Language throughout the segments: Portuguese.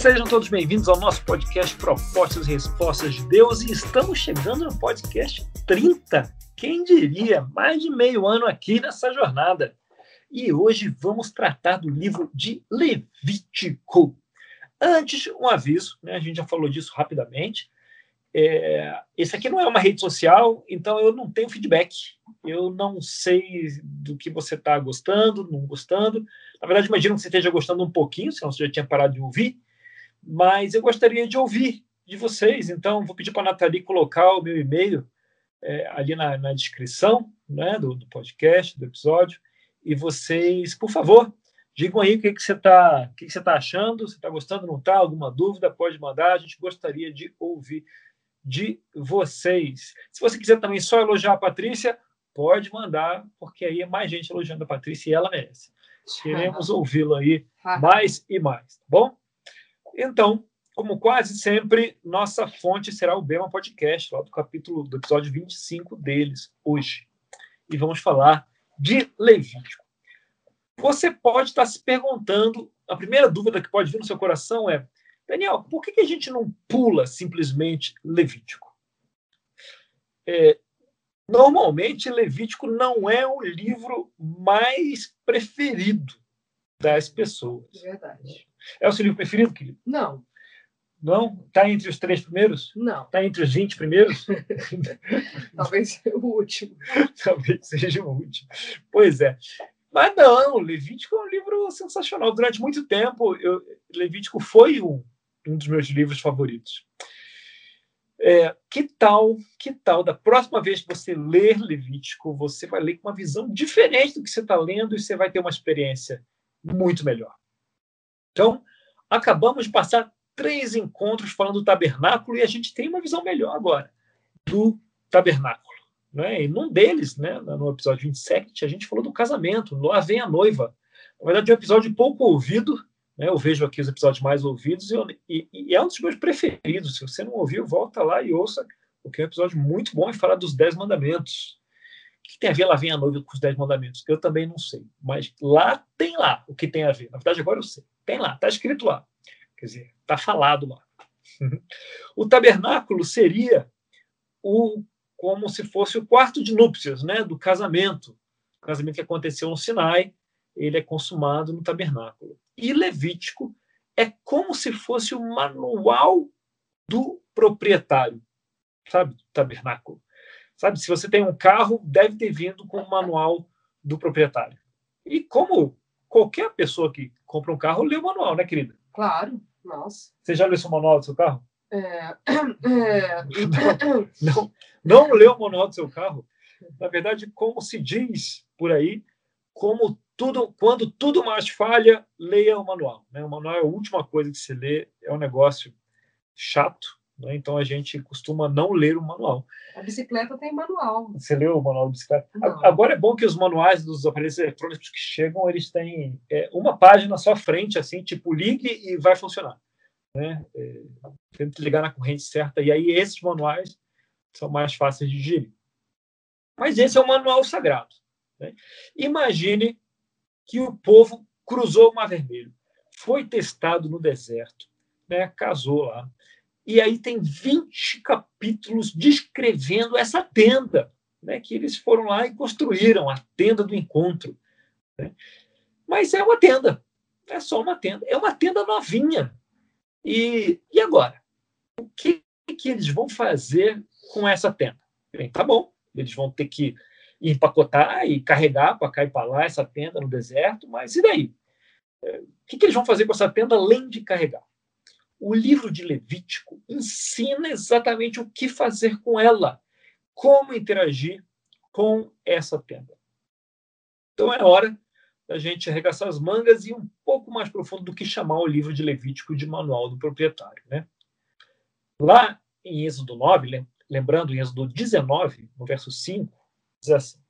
Sejam todos bem-vindos ao nosso podcast Propostas e Respostas de Deus e estamos chegando no podcast 30. Quem diria? Mais de meio ano aqui nessa jornada. E hoje vamos tratar do livro de Levítico. Antes, um aviso, né? a gente já falou disso rapidamente. É, esse aqui não é uma rede social, então eu não tenho feedback. Eu não sei do que você está gostando, não gostando. Na verdade, imagino que você esteja gostando um pouquinho, senão você já tinha parado de ouvir mas eu gostaria de ouvir de vocês. Então, vou pedir para a Nathalie colocar o meu e-mail é, ali na, na descrição né, do, do, podcast, do episódio. E vocês, por favor, digam aí o que, que você está que que você tá achando, se está gostando, não está, alguma dúvida, pode mandar. A gente gostaria de ouvir de vocês. Se você quiser também só elogiar a Patrícia, pode mandar, porque aí é mais gente elogiando a Patrícia e ela merece. Queremos ouvi-lo aí mais e mais, tá bom? Então, como quase sempre, nossa fonte será o Bema Podcast, lá do capítulo do episódio 25 deles, hoje. E vamos falar de Levítico. Você pode estar se perguntando, a primeira dúvida que pode vir no seu coração é: Daniel, por que a gente não pula simplesmente Levítico? É, normalmente, Levítico não é o livro mais preferido das pessoas. Verdade. É o seu livro preferido, querido? Não. Não? Está entre os três primeiros? Não. Está entre os 20 primeiros? Talvez seja o último. Talvez seja o último. Pois é. Mas não, Levítico é um livro sensacional. Durante muito tempo, eu, Levítico foi um, um dos meus livros favoritos. É, que tal, que tal, da próxima vez que você ler Levítico, você vai ler com uma visão diferente do que você está lendo e você vai ter uma experiência muito melhor. Então, acabamos de passar três encontros falando do tabernáculo e a gente tem uma visão melhor agora do tabernáculo. Né? E num deles, né, no episódio 27, a gente falou do casamento, lá vem a noiva. Na verdade, é um episódio pouco ouvido, né? eu vejo aqui os episódios mais ouvidos, e, eu, e, e, é um dos meus preferidos. Se você não ouviu, volta lá e ouça, porque é um episódio muito bom e fala dos Dez Mandamentos. O que tem a ver lá vem a noiva com os Dez Mandamentos? Eu também não sei, mas lá tem lá o que tem a ver. Na verdade, agora eu sei. Tem lá, está escrito lá. Quer dizer, está falado lá. o tabernáculo seria o como se fosse o quarto de núpcias, né, do casamento. O casamento que aconteceu no Sinai, ele é consumado no tabernáculo. E Levítico é como se fosse o manual do proprietário, sabe, do tabernáculo. Sabe, se você tem um carro, deve ter vindo com o manual do proprietário. E como qualquer pessoa que compra um carro lê o manual, né, querida? Claro, nossa. Você já leu o manual do seu carro? É... é... não, não, não leu o manual do seu carro? Na verdade, como se diz por aí, como tudo, quando tudo mais falha, leia o manual. Né? O manual é a última coisa que se lê, é um negócio chato, né? Então a gente costuma não ler o manual. A bicicleta tem manual. Você leu o manual da bicicleta? Não. Agora é bom que os manuais dos aparelhos eletrônicos que chegam, eles têm é, uma página só frente, assim, tipo, ligue e vai funcionar. Né? É, tem que ligar na corrente certa. E aí esses manuais são mais fáceis de digerir. Mas esse é o manual sagrado. Né? Imagine que o povo cruzou o Mar Vermelho, foi testado no deserto, né? casou lá, e aí tem 20 capítulos descrevendo essa tenda, né, que eles foram lá e construíram, a tenda do encontro. Né? Mas é uma tenda, é só uma tenda, é uma tenda novinha. E, e agora? O que, que eles vão fazer com essa tenda? Bem, tá bom, eles vão ter que empacotar e carregar para cá e para lá essa tenda no deserto, mas e daí? É, o que, que eles vão fazer com essa tenda além de carregar? O livro de Levítico ensina exatamente o que fazer com ela, como interagir com essa tenda. Então é hora da gente arregaçar as mangas e ir um pouco mais profundo do que chamar o livro de Levítico de manual do proprietário. Né? Lá em Êxodo 9, lembrando, em Êxodo 19, no verso 5, diz assim: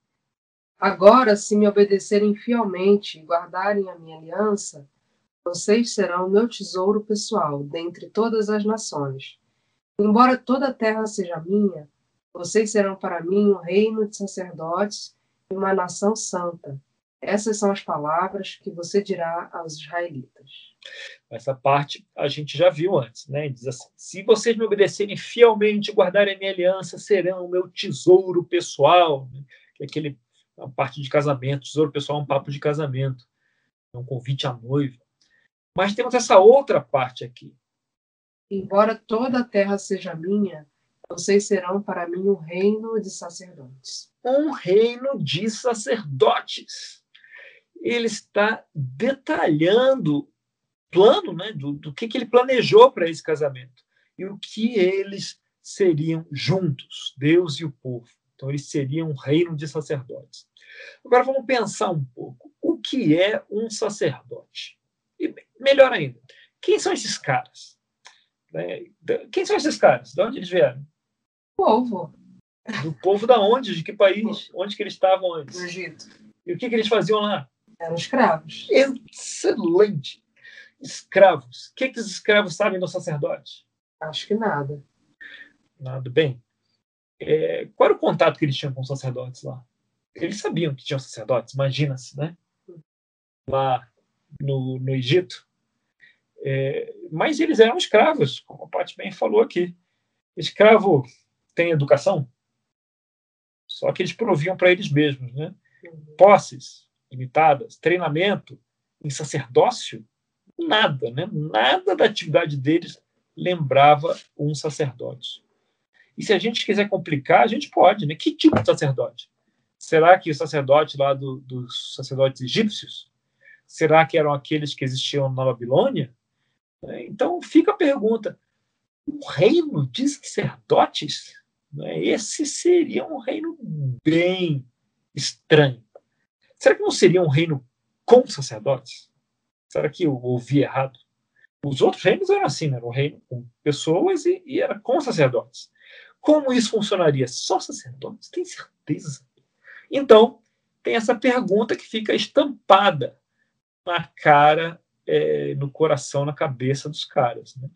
Agora, se me obedecerem fielmente e guardarem a minha aliança, vocês serão meu tesouro pessoal dentre todas as nações. Embora toda a terra seja minha, vocês serão para mim um reino de sacerdotes e uma nação santa. Essas são as palavras que você dirá aos israelitas. Essa parte a gente já viu antes, né? Diz assim: se vocês me obedecerem fielmente, guardarem a minha aliança, serão o meu tesouro pessoal. Que é aquele a parte de casamento, tesouro pessoal é um papo de casamento, é um convite à noiva. Mas temos essa outra parte aqui. Embora toda a terra seja minha, vocês serão para mim um reino de sacerdotes. Um reino de sacerdotes. Ele está detalhando plano né, do, do que, que ele planejou para esse casamento e o que eles seriam juntos, Deus e o povo. Então, eles seriam um reino de sacerdotes. Agora, vamos pensar um pouco. O que é um sacerdote? Melhor ainda, quem são esses caras? Né, quem são esses caras? De onde eles vieram? Povo. Do povo da onde? De que país? Onde que eles estavam antes? Do Egito. E o que, que eles faziam lá? Eram escravos. Excelente escravos. O que, que os escravos sabem do sacerdote? Acho que nada. Nada. Bem, é, qual era o contato que eles tinham com os sacerdotes lá? Eles sabiam que tinham sacerdotes, imagina-se, né? Lá no, no Egito. É, mas eles eram escravos, como a Paty bem falou aqui. Escravo tem educação? Só que eles proviam para eles mesmos, né? Uhum. Posses limitadas, treinamento em sacerdócio nada, né? nada da atividade deles lembrava um sacerdote. E se a gente quiser complicar, a gente pode, né? Que tipo de sacerdote? Será que o sacerdote lá do, dos sacerdotes egípcios? Será que eram aqueles que existiam na Babilônia? É, então fica a pergunta: um reino de sacerdotes? Né? Esse seria um reino bem estranho. Será que não seria um reino com sacerdotes? Será que eu ouvi errado? Os outros reinos eram assim, né? era um reino com pessoas e, e, era com sacerdotes. Como isso funcionaria? Só sacerdotes? Tem certeza? Então, tem essa pergunta que fica estampada na cara, é, no coração, na cabeça dos caras. Né?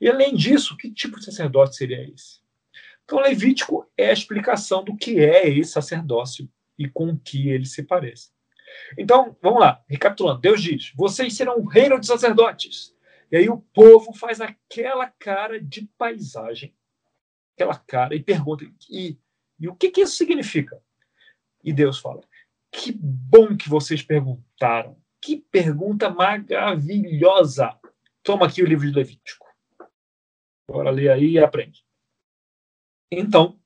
E além disso, que tipo de sacerdote seria esse? Então, Levítico é a explicação do que é esse sacerdócio e com o que ele se parece. Então, vamos lá, recapitulando. Deus diz: vocês serão um reino de sacerdotes. E aí o povo faz aquela cara de paisagem, aquela cara, e pergunta: e, e o que, que isso significa? E Deus fala: que bom que vocês perguntaram. Que pergunta maravilhosa. Toma aqui o livro de Levítico. Bora ler aí e aprende. Então,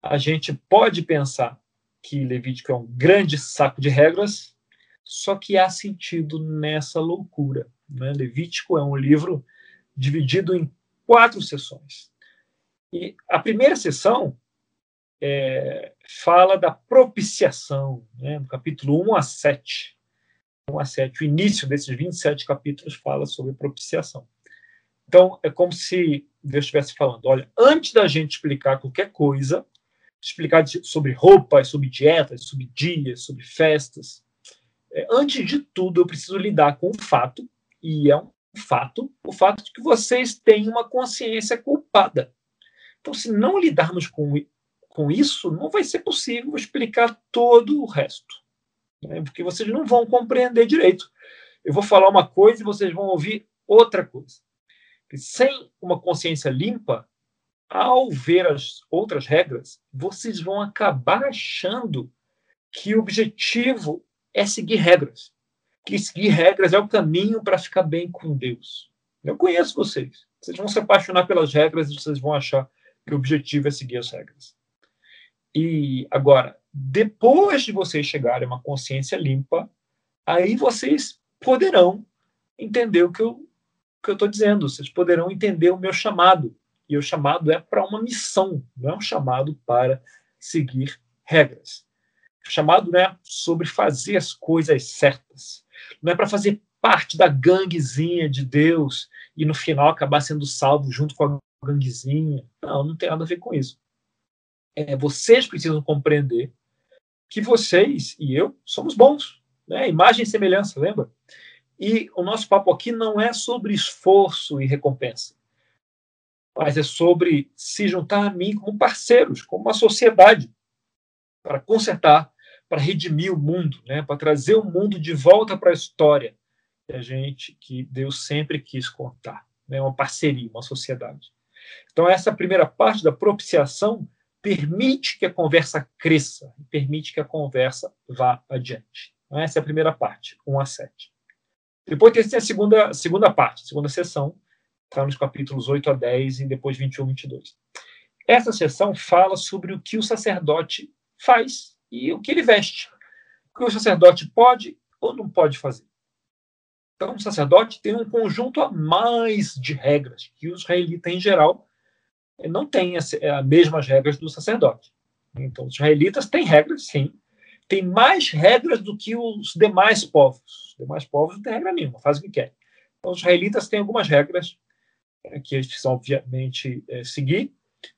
a gente pode pensar que Levítico é um grande saco de regras, só que há sentido nessa loucura. Né? Levítico é um livro dividido em quatro sessões. E a primeira sessão é, fala da propiciação, né? no capítulo 1 a 7. 1 a 7. O início desses 27 capítulos fala sobre propiciação. Então, é como se Deus estivesse falando: olha, antes da gente explicar qualquer coisa, explicar sobre roupas, sobre dietas, sobre dias, sobre festas. É, antes de tudo, eu preciso lidar com o fato, e é um fato, o fato de que vocês têm uma consciência culpada. Então, se não lidarmos com, com isso, não vai ser possível explicar todo o resto, né? porque vocês não vão compreender direito. Eu vou falar uma coisa e vocês vão ouvir outra coisa. sem uma consciência limpa, ao ver as outras regras, vocês vão acabar achando que o objetivo é seguir regras. Que seguir regras é o caminho para ficar bem com Deus. Eu conheço vocês. Vocês vão se apaixonar pelas regras e vocês vão achar que o objetivo é seguir as regras. E agora, depois de vocês chegarem a uma consciência limpa, aí vocês poderão entender o que eu estou dizendo. Vocês poderão entender o meu chamado e o chamado é para uma missão, não é um chamado para seguir regras. O chamado não é sobre fazer as coisas certas, não é para fazer parte da ganguezinha de Deus e no final acabar sendo salvo junto com a ganguezinha. Não, não tem nada a ver com isso. É, vocês precisam compreender que vocês e eu somos bons. Né? Imagem e semelhança, lembra? E o nosso papo aqui não é sobre esforço e recompensa mas é sobre se juntar a mim como parceiros, como uma sociedade, para consertar, para redimir o mundo, né? para trazer o mundo de volta para a história que a gente, que Deus sempre quis contar, né? uma parceria, uma sociedade. Então essa primeira parte da propiciação permite que a conversa cresça, permite que a conversa vá adiante. Então, essa é a primeira parte, 1 a 7. Depois tem a segunda, segunda parte, segunda sessão, está nos capítulos 8 a 10 e depois 21 e 22. Essa sessão fala sobre o que o sacerdote faz e o que ele veste. O que o sacerdote pode ou não pode fazer. Então, o sacerdote tem um conjunto a mais de regras que o israelita, em geral, não tem as, as mesmas regras do sacerdote. Então, os israelitas têm regras, sim. Tem mais regras do que os demais povos. Os demais povos não têm regra nenhuma, fazem o que querem. Então, os israelitas têm algumas regras é, que eles precisam, obviamente, é, seguir,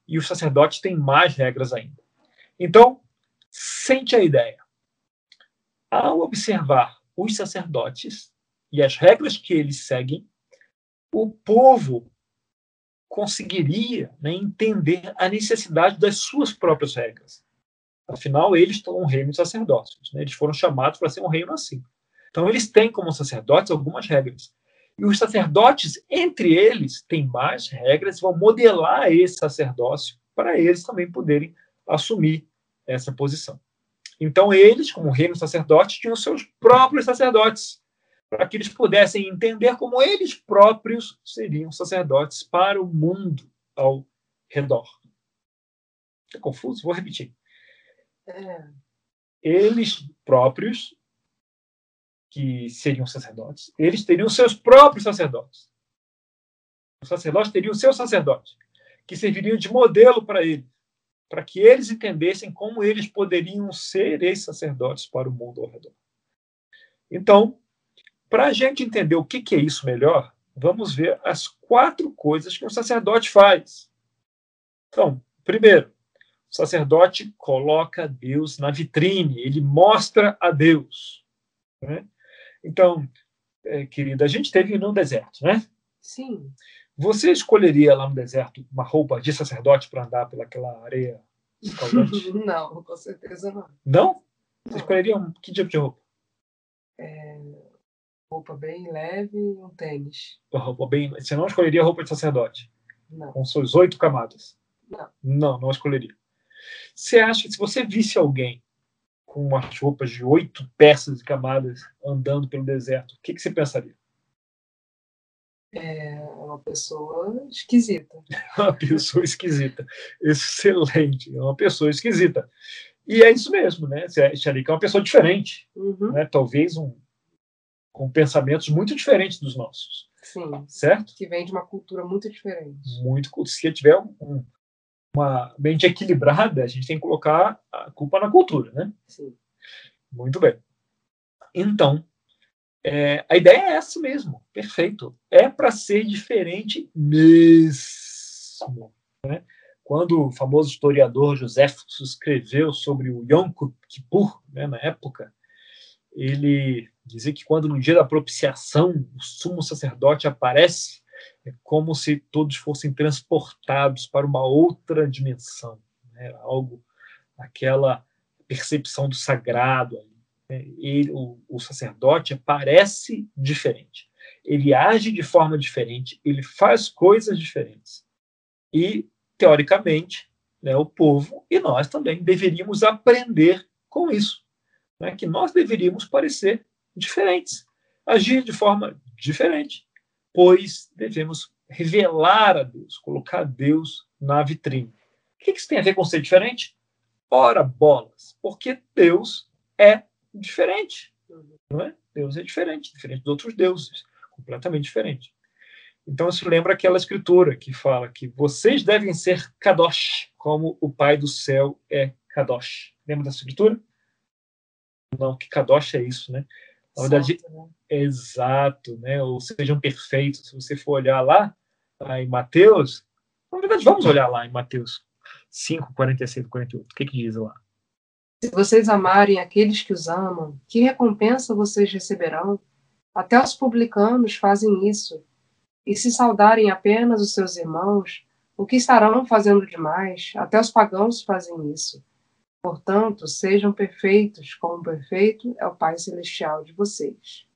e os sacerdotes têm mais regras ainda. Então, sente a ideia. Ao observar os sacerdotes e as regras que eles seguem, o povo conseguiria né, entender a necessidade das suas próprias regras. Afinal, eles estão um reino de sacerdócios. Né? Eles foram chamados para ser um reino assim. Então, eles têm como sacerdotes algumas regras. E os sacerdotes, entre eles, têm mais regras, vão modelar esse sacerdócio para eles também poderem assumir essa posição. Então, eles, como reino sacerdote, tinham seus próprios sacerdotes, para que eles pudessem entender como eles próprios seriam sacerdotes para o mundo ao redor. É confuso? Vou repetir. É. Eles próprios que seriam sacerdotes, eles teriam seus próprios sacerdotes. Os sacerdotes teriam seus sacerdotes, que serviriam de modelo para eles, para que eles entendessem como eles poderiam ser esses sacerdotes para o mundo ao redor. Então, para a gente entender o que, que é isso melhor, vamos ver as quatro coisas que um sacerdote faz. Então, primeiro, o sacerdote coloca Deus na vitrine, ele mostra a Deus. Né? Então, é, querida, a gente esteve no deserto, né? Sim. Você escolheria lá no deserto uma roupa de sacerdote para andar pelaquela areia escaldante? não, com certeza não. Não? Você não. escolheria um, que tipo de roupa? É, roupa bem leve e um tênis. Roupa bem, você não escolheria roupa de sacerdote? Não. Com suas oito camadas? Não. Não, não escolheria. Você acha que se você visse alguém com umas roupas de oito peças e camadas andando pelo deserto, o que, que você pensaria? É uma pessoa esquisita. uma pessoa esquisita. Excelente. É uma pessoa esquisita. E é isso mesmo, né? Você acha ali que é uma pessoa diferente. Uhum. Né? Talvez um, com pensamentos muito diferentes dos nossos. Sim. Certo? Que vem de uma cultura muito diferente. Muito. Se tiver um, uma mente equilibrada, a gente tem que colocar a culpa na cultura, né? Sim. Muito bem. Então, é, a ideia é essa mesmo, perfeito. É para ser diferente mesmo. Né? Quando o famoso historiador José escreveu sobre o Yom Kippur, né, na época, ele dizia que quando no dia da propiciação o sumo sacerdote aparece, é como se todos fossem transportados para uma outra dimensão, né? algo, aquela percepção do sagrado. Né? Ele, o, o sacerdote parece diferente, ele age de forma diferente, ele faz coisas diferentes. E, teoricamente, né, o povo e nós também deveríamos aprender com isso, né, que nós deveríamos parecer diferentes, agir de forma diferente pois devemos revelar a Deus, colocar Deus na vitrine. O que isso tem a ver com ser diferente? Ora, bolas, porque Deus é diferente. Não é? Deus é diferente, diferente dos outros deuses, completamente diferente. Então, isso lembra aquela escritura que fala que vocês devem ser Kadosh, como o Pai do céu é Kadosh. Lembra dessa escritura? Não, que Kadosh é isso, né? Na verdade, né? exato, né? Ou sejam perfeitos. Se você for olhar lá, lá em Mateus, na verdade, vamos olhar lá em Mateus 5, 46 e 48. O que, que diz lá? Se vocês amarem aqueles que os amam, que recompensa vocês receberão? Até os publicanos fazem isso. E se saudarem apenas os seus irmãos, o que estarão fazendo demais? Até os pagãos fazem isso. Portanto, sejam perfeitos, como perfeito é o Pai Celestial de vocês.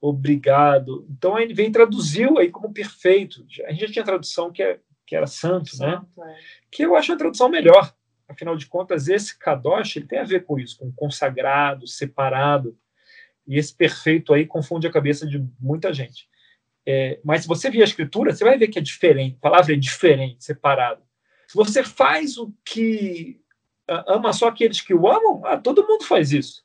Obrigado. Então ele vem traduziu aí como perfeito. A gente já tinha tradução que, é, que era santo, né? santo né? É. Que eu acho a tradução melhor. Afinal de contas, esse kadosh ele tem a ver com isso, com consagrado, separado. E esse perfeito aí confunde a cabeça de muita gente. É, mas se você vir a escritura, você vai ver que é diferente. A palavra é diferente, separado. Se você faz o que ama só aqueles que o amam, ah, todo mundo faz isso.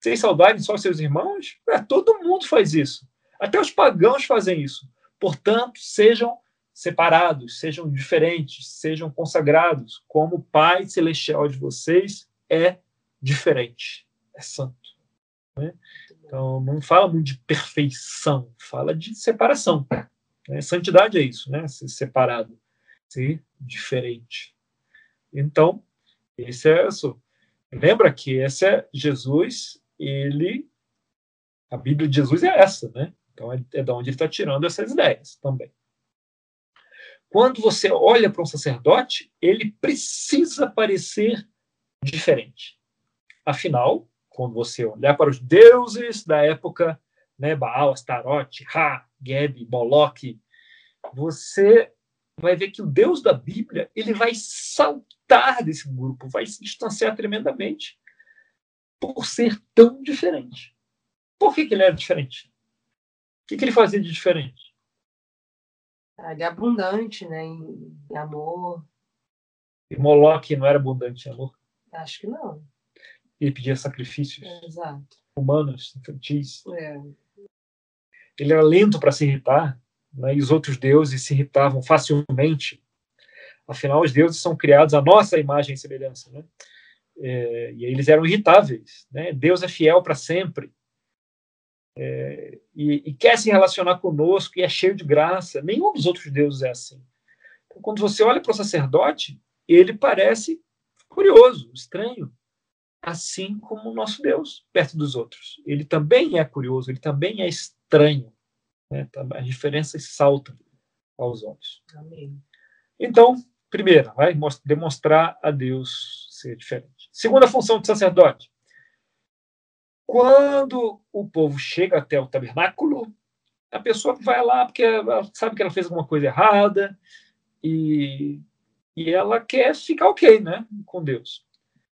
Sem saudade só seus irmãos, ah, todo mundo faz isso. Até os pagãos fazem isso. Portanto, sejam separados, sejam diferentes, sejam consagrados, como o Pai Celestial de vocês é diferente, é santo. Né? Então, não fala muito de perfeição, fala de separação. Né? Santidade é isso, né? ser separado, ser diferente. Então, esse é. Lembra que esse é Jesus, ele. A Bíblia de Jesus é essa, né? Então é, é de onde ele está tirando essas ideias também. Quando você olha para um sacerdote, ele precisa parecer diferente. Afinal, quando você olhar para os deuses da época, né, Baal, Astarote, Ra, Geb, Moloch, você vai ver que o Deus da Bíblia ele vai saltar desse grupo, vai se distanciar tremendamente por ser tão diferente. Por que, que ele era diferente? O que, que ele fazia de diferente? Ele é abundante, né, em, amor. E Moloch não era abundante em amor? Acho que não. Ele pedia sacrifícios é, humanos, infantis. É. Ele era lento para se irritar, né, e os outros deuses se irritavam facilmente. Afinal, os deuses são criados à nossa imagem e semelhança, né? É, e eles eram irritáveis. Né? Deus é fiel para sempre. É, e, e, quer se relacionar conosco e é cheio de graça. Nenhum dos outros deuses é assim. Então, quando você olha para o sacerdote, ele parece curioso, estranho, assim como o nosso Deus perto dos outros. Ele também é curioso, ele também é estranho. Né? Tá, as diferenças saltam aos olhos. Amém. Então, primeira, vai demonstrar a Deus ser diferente. Segunda função do sacerdote. Quando o povo chega até o tabernáculo, a pessoa vai lá porque sabe que ela fez alguma coisa errada e, e ela quer ficar ok né, com Deus.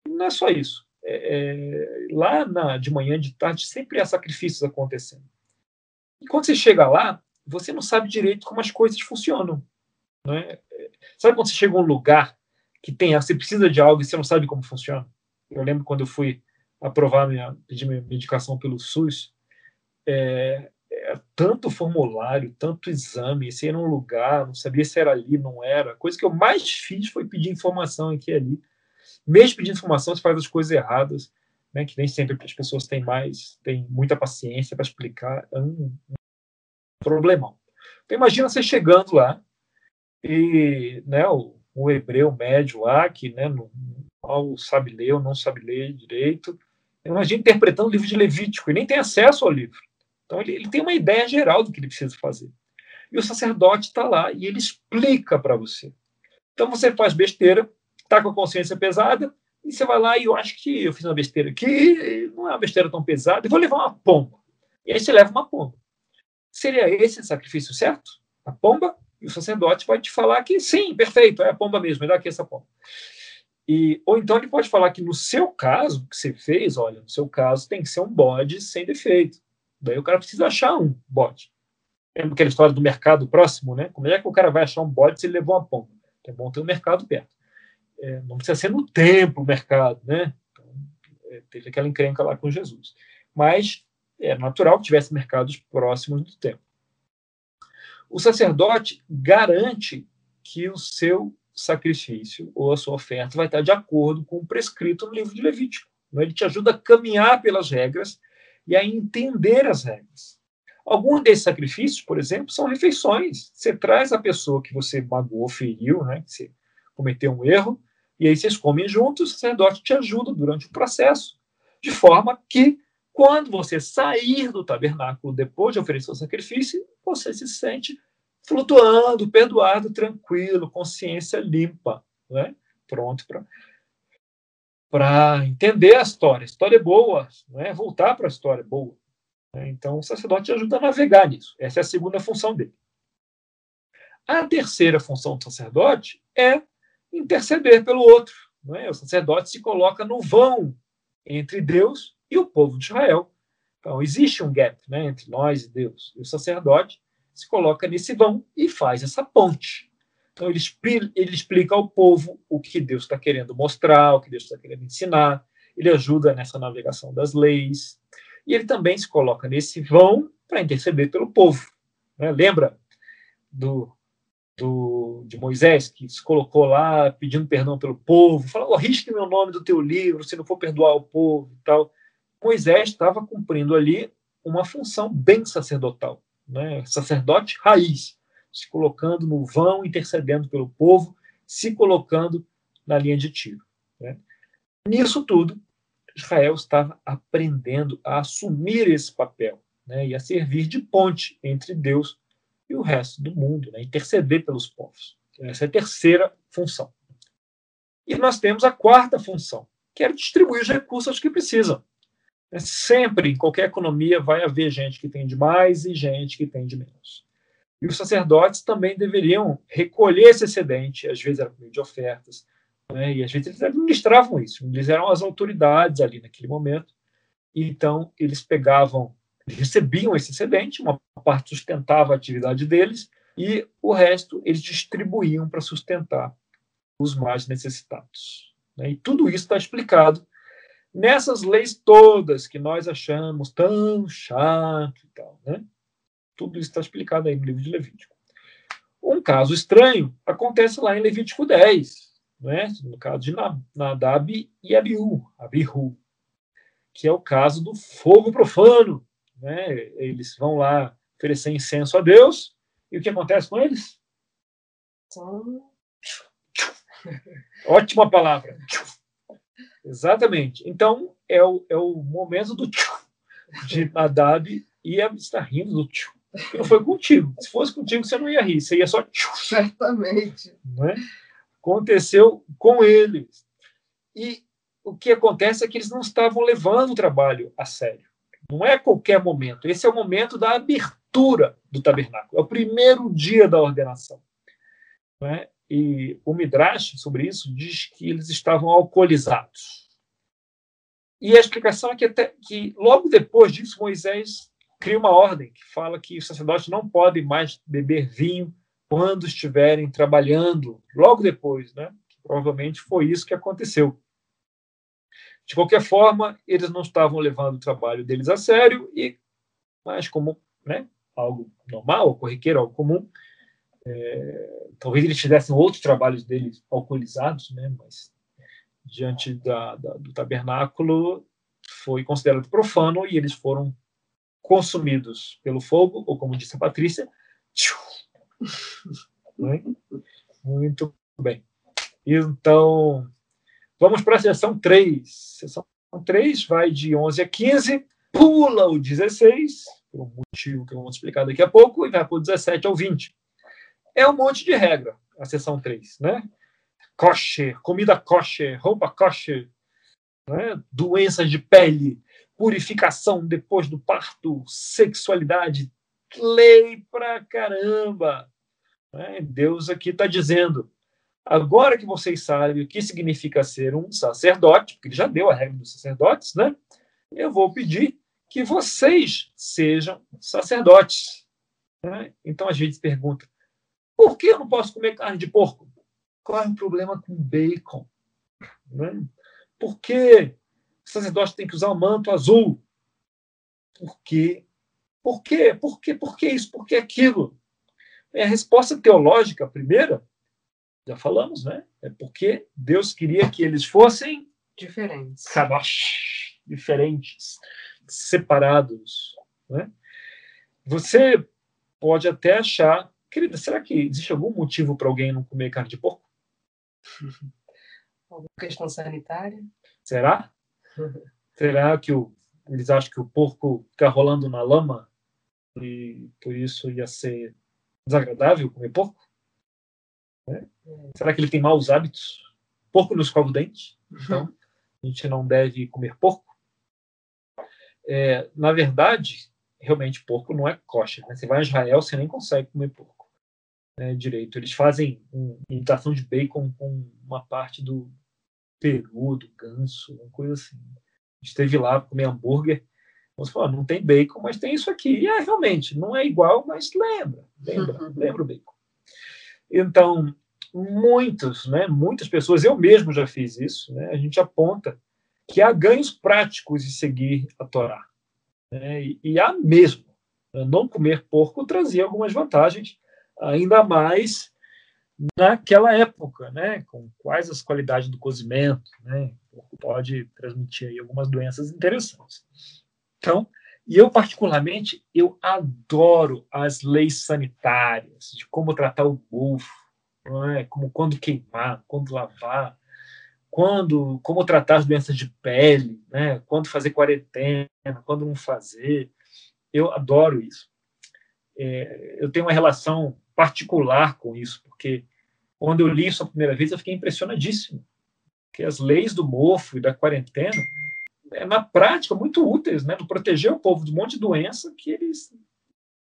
Não é só isso. É, é, lá na, de manhã, de tarde, sempre há sacrifícios acontecendo. E quando você chega lá, você não sabe direito como as coisas funcionam. Né? Sabe quando você chega a um lugar que tem, você precisa de algo e você não sabe como funciona? Eu lembro quando eu fui aprovar minha, pedir minha medicação pelo SUS, é, é, tanto formulário, tanto exame, você ia num lugar, não sabia se era ali, não era. A coisa que eu mais fiz foi pedir informação aqui e ali. Mesmo pedindo informação, você faz as coisas erradas, né, que nem sempre as pessoas têm mais, têm muita paciência para explicar. É um, um problemão. Então, imagina você chegando lá e né, o, o hebreu médio lá, que né, não, não sabe ler ou não sabe ler direito, imagina interpretando o livro de Levítico e nem tem acesso ao livro. Então, ele, ele tem uma ideia geral do que ele precisa fazer. E o sacerdote está lá e ele explica para você. Então, você faz besteira, está com a consciência pesada, e você vai lá e eu acho que eu fiz uma besteira aqui, não é uma besteira tão pesada, eu vou levar uma pomba. E aí você leva uma pomba. Seria esse o sacrifício certo? A pomba? E o sacerdote vai te falar que sim, perfeito, é a pomba mesmo, me dá essa pomba. E, ou então ele pode falar que no seu caso, que você fez, olha, no seu caso tem que ser um bode sem defeito. Daí o cara precisa achar um bode. Lembra aquela história do mercado próximo, né? Como é que o cara vai achar um bode se ele levou uma pomba? É bom ter um mercado perto. É, não precisa ser no templo o mercado, né? Então, é, teve aquela encrenca lá com Jesus. Mas é natural que tivesse mercados próximos do templo. O sacerdote garante que o seu sacrifício ou a sua oferta vai estar de acordo com o prescrito no livro de Levítico. Ele te ajuda a caminhar pelas regras e a entender as regras. Alguns desses sacrifícios, por exemplo, são refeições. Você traz a pessoa que você magoou, feriu, né, que você cometeu um erro, e aí vocês comem juntos, o sacerdote te ajuda durante o processo, de forma que, quando você sair do tabernáculo depois de oferecer o sacrifício, você se sente flutuando, perdoado, tranquilo, consciência limpa, né? pronto para para entender a história. A história é boa, não é voltar para a história boa. Né? Então, o sacerdote ajuda a navegar nisso. Essa é a segunda função dele. A terceira função do sacerdote é interceder pelo outro. Não é? O sacerdote se coloca no vão entre Deus e o povo de Israel. Então, existe um gap né, entre nós e Deus. E o sacerdote se coloca nesse vão e faz essa ponte. Então, ele, ele explica ao povo o que Deus está querendo mostrar, o que Deus está querendo ensinar. Ele ajuda nessa navegação das leis. E ele também se coloca nesse vão para interceder pelo povo. Né? Lembra do, do, de Moisés, que se colocou lá pedindo perdão pelo povo, falou: arrisque meu nome do teu livro, se não for perdoar o povo e tal. Moisés estava cumprindo ali uma função bem sacerdotal, né? sacerdote raiz, se colocando no vão, intercedendo pelo povo, se colocando na linha de tiro. Né? Nisso tudo, Israel estava aprendendo a assumir esse papel né? e a servir de ponte entre Deus e o resto do mundo, né? interceder pelos povos. Essa é a terceira função. E nós temos a quarta função, que é distribuir os recursos que precisam. É sempre, em qualquer economia, vai haver gente que tem de mais e gente que tem de menos. E os sacerdotes também deveriam recolher esse excedente, às vezes era por meio de ofertas, né? e às vezes eles administravam isso, eles eram as autoridades ali naquele momento, então eles pegavam, recebiam esse excedente, uma parte sustentava a atividade deles, e o resto eles distribuíam para sustentar os mais necessitados. Né? E tudo isso está explicado nessas leis todas que nós achamos tão chato e tal, né? Tudo isso está explicado aí no livro de Levítico. Um caso estranho acontece lá em Levítico 10, né? no caso de Nadab e Abiú, Abihu, que é o caso do fogo profano. Né? Eles vão lá oferecer incenso a Deus, e o que acontece com eles? Ótima palavra. Exatamente. Então, é o, é o momento do tchu, de Nadab e está rindo do tchu. Porque não foi contigo. Se fosse contigo, você não ia rir, você ia só tchu. Certamente. Não é? Aconteceu com eles. E o que acontece é que eles não estavam levando o trabalho a sério. Não é qualquer momento. Esse é o momento da abertura do tabernáculo. É o primeiro dia da ordenação. É? E o Midrash sobre isso diz que eles estavam alcoolizados. E a explicação é que, até, que logo depois disso Moisés cria uma ordem que fala que os sacerdotes não podem mais beber vinho quando estiverem trabalhando. Logo depois, né? Provavelmente foi isso que aconteceu. De qualquer forma, eles não estavam levando o trabalho deles a sério e, mas como, né? Algo normal, corriqueiro, algo comum, é, talvez eles fizessem outros trabalhos deles alcoolizados, né? mas diante da, da, do tabernáculo foi considerado profano e eles foram consumidos pelo fogo, ou como disse a Patrícia, né? muito bem. Então, vamos para a sessão 3. Sessão 3 vai de 11 a 15, pula o 16, por um motivo que eu vou explicar daqui a pouco, e vai para o 17 ao 20 é um monte de regra, a seção 3, né? Kosher, comida kosher, roupa kosher, né? doenças de pele, purificação depois do parto, sexualidade, lei pra caramba. Né? Deus aqui está dizendo, agora que vocês sabem o que significa ser um sacerdote, porque ele já deu a regra dos sacerdotes, né? Eu vou pedir que vocês sejam sacerdotes. Né? Então a gente pergunta, por que eu não posso comer carne de porco? Qual é o problema com bacon? Né? Por que o sacerdote tem que usar o manto azul? Por quê? Por quê? Por quê? Por que isso? Por que aquilo? É a resposta teológica, a primeira, já falamos, né? É porque Deus queria que eles fossem diferentes, kadosh, diferentes, separados. Né? Você pode até achar Querida, será que existe algum motivo para alguém não comer carne de porco? Alguma questão sanitária? Será? será que o, eles acham que o porco fica rolando na lama e por isso ia ser desagradável comer porco? É. Será que ele tem maus hábitos? Porco não escova o dente? Então, a gente não deve comer porco. É, na verdade, realmente porco não é kosher. Né? Você vai a Israel, você nem consegue comer porco né, direito. Eles fazem uma imitação de bacon com uma parte do peru, do ganso, uma coisa assim. A gente esteve lá para comer hambúrguer. Você falou, não tem bacon, mas tem isso aqui. E é realmente, não é igual, mas lembra, lembra, uhum. lembra o bacon. Então, muitos, né, muitas pessoas, eu mesmo já fiz isso, né, a gente aponta que há ganhos práticos de seguir a Torá. Né, e, e há mesmo. Né, não comer porco trazia algumas vantagens, ainda mais naquela época, né, com quais as qualidades do cozimento, né, pode transmitir aí algumas doenças interessantes. Então, e eu particularmente, eu adoro as leis sanitárias, de como tratar o bufo, é? como quando queimar, quando lavar, quando, como tratar as doenças de pele, né? quando fazer quarentena, quando não fazer. Eu adoro isso. É, eu tenho uma relação particular com isso, porque quando eu li isso a primeira vez, eu fiquei impressionadíssimo. Que as leis do mofo e da quarentena, é, na prática, muito úteis, né? Proteger o povo de um monte de doença que eles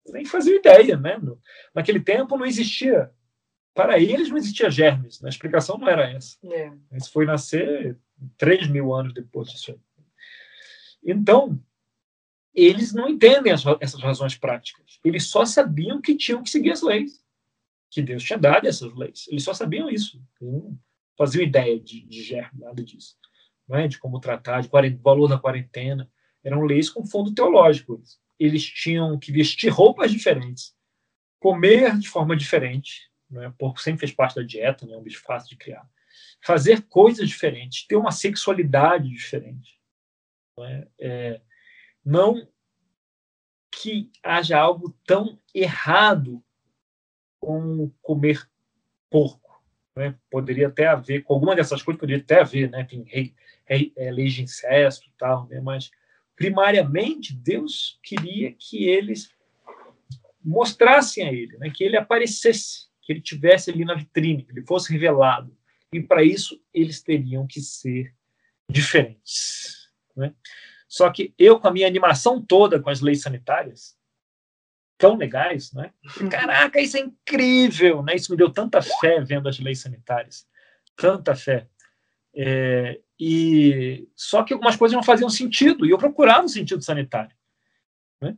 nem faziam ideia, né? naquele tempo não existia para eles não existia germes, né? a explicação não era essa. É. Isso foi nascer 3 mil anos depois disso aí. Então, eles não entendem as, essas razões práticas. Eles só sabiam que tinham que seguir as leis, que Deus tinha dado essas leis. Eles só sabiam isso. não faziam ideia de, de germe, nada disso. Né? De como tratar, de valor da quarentena. Eram leis com fundo teológico. Eles tinham que vestir roupas diferentes, comer de forma diferente, né? Porco sempre fez parte da dieta, né? Um bicho fácil de criar. Fazer coisas diferentes, ter uma sexualidade diferente. Né? É, não que haja algo tão errado com comer porco. Né? Poderia até haver, com alguma dessas coisas, poderia até haver, né? Tem rei, rei, é, lei de incesto tal, né? mas primariamente Deus queria que eles mostrassem a ele, né? que ele aparecesse que ele tivesse ali na vitrine, que ele fosse revelado. E para isso eles teriam que ser diferentes. Né? Só que eu, com a minha animação toda com as leis sanitárias, tão legais, né? Uhum. Caraca, isso é incrível, né? Isso me deu tanta fé vendo as leis sanitárias, tanta fé. É, e só que algumas coisas não faziam sentido e eu procurava um sentido sanitário. Né?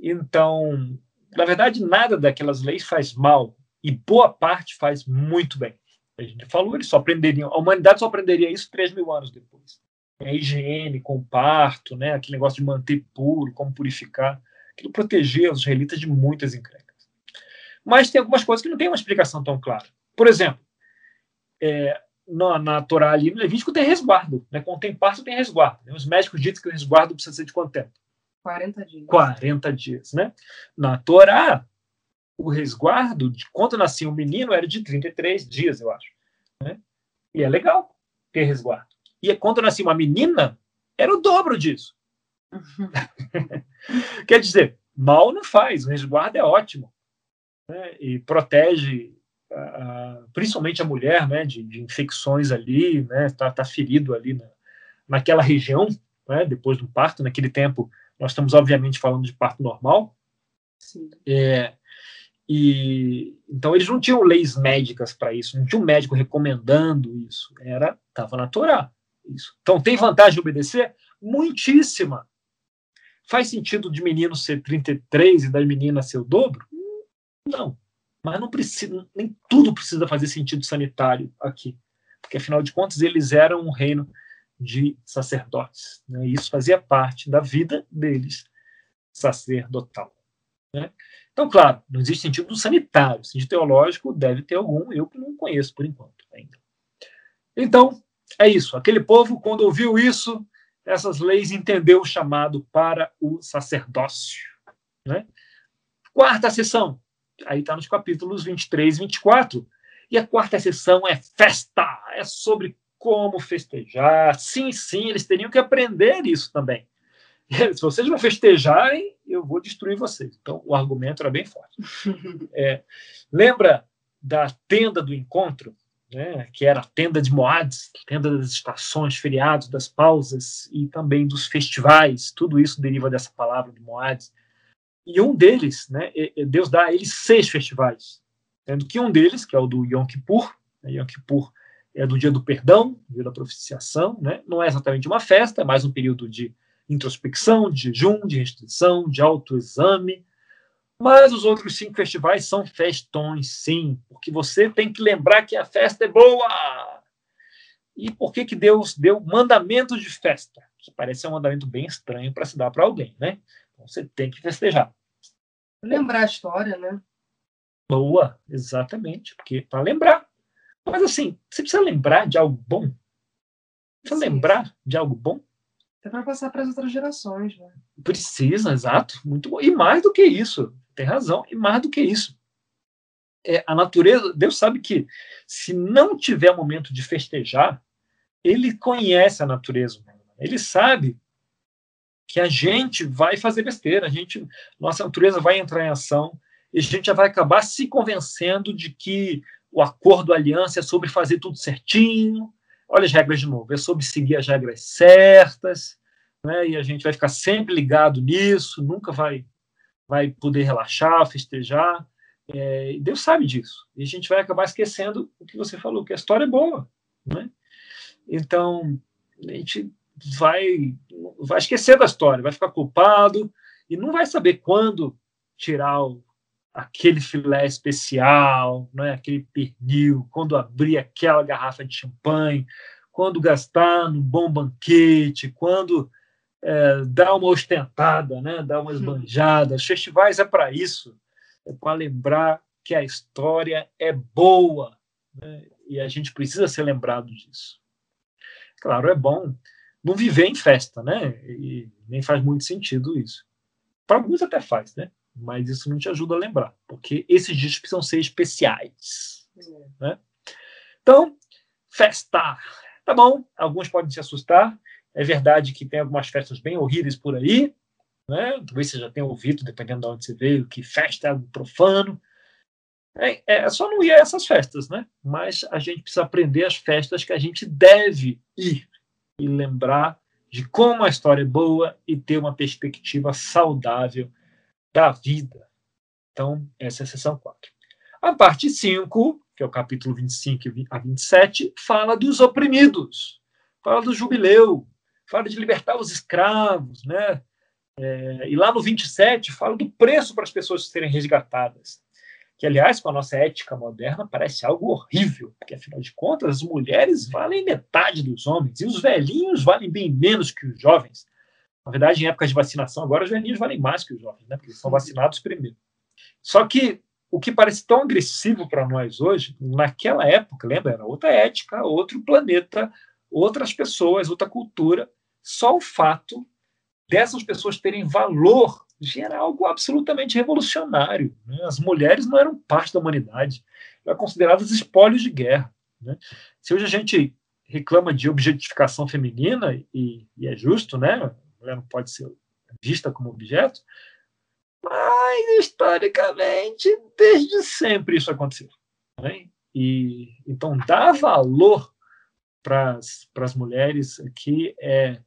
Então, na verdade, nada daquelas leis faz mal e boa parte faz muito bem. A gente falou, eles só aprenderiam, a humanidade só aprenderia isso 3 mil anos depois. A higiene, com o parto, né, aquele negócio de manter puro, como purificar, aquilo protegia os israelitas de muitas encrencas. Mas tem algumas coisas que não tem uma explicação tão clara. Por exemplo, é, na, na Torá ali, no Levítico tem resguardo. Né? Quando tem parto, tem resguardo. Né? Os médicos dizem que o resguardo precisa ser de quanto tempo? 40 dias. 40 dias, né? Na Torá, o resguardo de quando nascia um menino era de 33 dias, eu acho. Né? E é legal ter resguardo. E quando nascia uma menina, era o dobro disso. Uhum. Quer dizer, mal não faz, o resguardo é ótimo. Né? E protege principalmente a mulher né? de, de infecções ali, né? tá, tá ferido ali na, naquela região, né? depois do parto. Naquele tempo, nós estamos obviamente falando de parto normal. Sim. É, e então eles não tinham leis médicas para isso, não tinha um médico recomendando isso, era estava na Torá. Isso. Então tem vantagem de obedecer? Muitíssima. Faz sentido de menino ser 33 e da menina ser o dobro? Não. Mas não precisa, nem tudo precisa fazer sentido sanitário aqui. Porque afinal de contas eles eram um reino de sacerdotes. Né? Isso fazia parte da vida deles sacerdotal. Né? Então, claro, não existe sentido sanitário. Sentido teológico deve ter algum, eu que não conheço por enquanto ainda. Então, é isso. Aquele povo, quando ouviu isso, essas leis entendeu o chamado para o sacerdócio. Né? Quarta sessão, aí está nos capítulos 23 e 24. E a quarta sessão é festa, é sobre como festejar. Sim, sim, eles teriam que aprender isso também. Se vocês não festejarem, eu vou destruir vocês. Então, o argumento era bem forte. É, lembra da tenda do encontro? Né, que era a tenda de Moads, tenda das estações, feriados, das pausas e também dos festivais, tudo isso deriva dessa palavra de Moads. E um deles, né, Deus dá a eles seis festivais, sendo que um deles, que é o do Yom Kippur, né, Yom Kippur é do dia do perdão, dia da propiciação, né, não é exatamente uma festa, é mais um período de introspecção, de jejum, de restrição, de autoexame, mas os outros cinco festivais são festões, sim, porque você tem que lembrar que a festa é boa. E por que, que Deus deu mandamento de festa? Que parece um mandamento bem estranho para se dar para alguém, né? Então você tem que festejar. Lembrar a história, né? Boa, exatamente, porque para lembrar. Mas assim, você precisa lembrar de algo bom. Precisa sim. lembrar de algo bom. É para passar para as outras gerações, né? Precisa, exato. Muito bom. E mais do que isso, tem razão. E mais do que isso, é, a natureza, Deus sabe que se não tiver momento de festejar, ele conhece a natureza. Ele sabe que a gente vai fazer besteira, a gente, nossa natureza vai entrar em ação e a gente já vai acabar se convencendo de que o acordo, a aliança é sobre fazer tudo certinho. Olha as regras de novo, é sobre seguir as regras certas, né? E a gente vai ficar sempre ligado nisso, nunca vai vai poder relaxar, festejar. É, Deus sabe disso. E a gente vai acabar esquecendo o que você falou, que a história é boa. Né? Então, a gente vai, vai esquecer da história, vai ficar culpado e não vai saber quando tirar o, aquele filé especial, né? aquele pernil, quando abrir aquela garrafa de champanhe, quando gastar num bom banquete, quando é, dar uma ostentada, né? dar uma esbanjada. Os festivais é para isso, é para lembrar que a história é boa né? e a gente precisa ser lembrado disso. Claro, é bom não viver em festa, né? E nem faz muito sentido isso. Para alguns até faz, né? Mas isso não te ajuda a lembrar, porque esses dias precisam ser especiais, né? Então, festar. Tá bom, alguns podem se assustar, é verdade que tem algumas festas bem horríveis por aí, né? Talvez você já tenha ouvido, dependendo de onde você veio, que festa é algo profano. É, é só não ir a essas festas, né? Mas a gente precisa aprender as festas que a gente deve ir e lembrar de como a história é boa e ter uma perspectiva saudável da vida. Então, essa é a sessão 4. A parte 5, que é o capítulo 25 a 27, fala dos oprimidos, fala do jubileu, fala de libertar os escravos, né? É, e lá no 27 fala do preço para as pessoas serem resgatadas. Que, aliás, com a nossa ética moderna, parece algo horrível, porque, afinal de contas, as mulheres valem metade dos homens e os velhinhos valem bem menos que os jovens. Na verdade, em épocas de vacinação, agora os velhinhos valem mais que os jovens, né? porque eles são vacinados primeiro. Só que o que parece tão agressivo para nós hoje, naquela época, lembra, era outra ética, outro planeta, outras pessoas, outra cultura. Só o fato dessas pessoas terem valor já era algo absolutamente revolucionário. Né? As mulheres não eram parte da humanidade, eram consideradas espólios de guerra. Né? Se hoje a gente reclama de objetificação feminina, e, e, é justo, né? a mulher não pode ser vista como objeto, mas historicamente, desde sempre isso aconteceu. Né? E, então, dar valor para as mulheres aqui é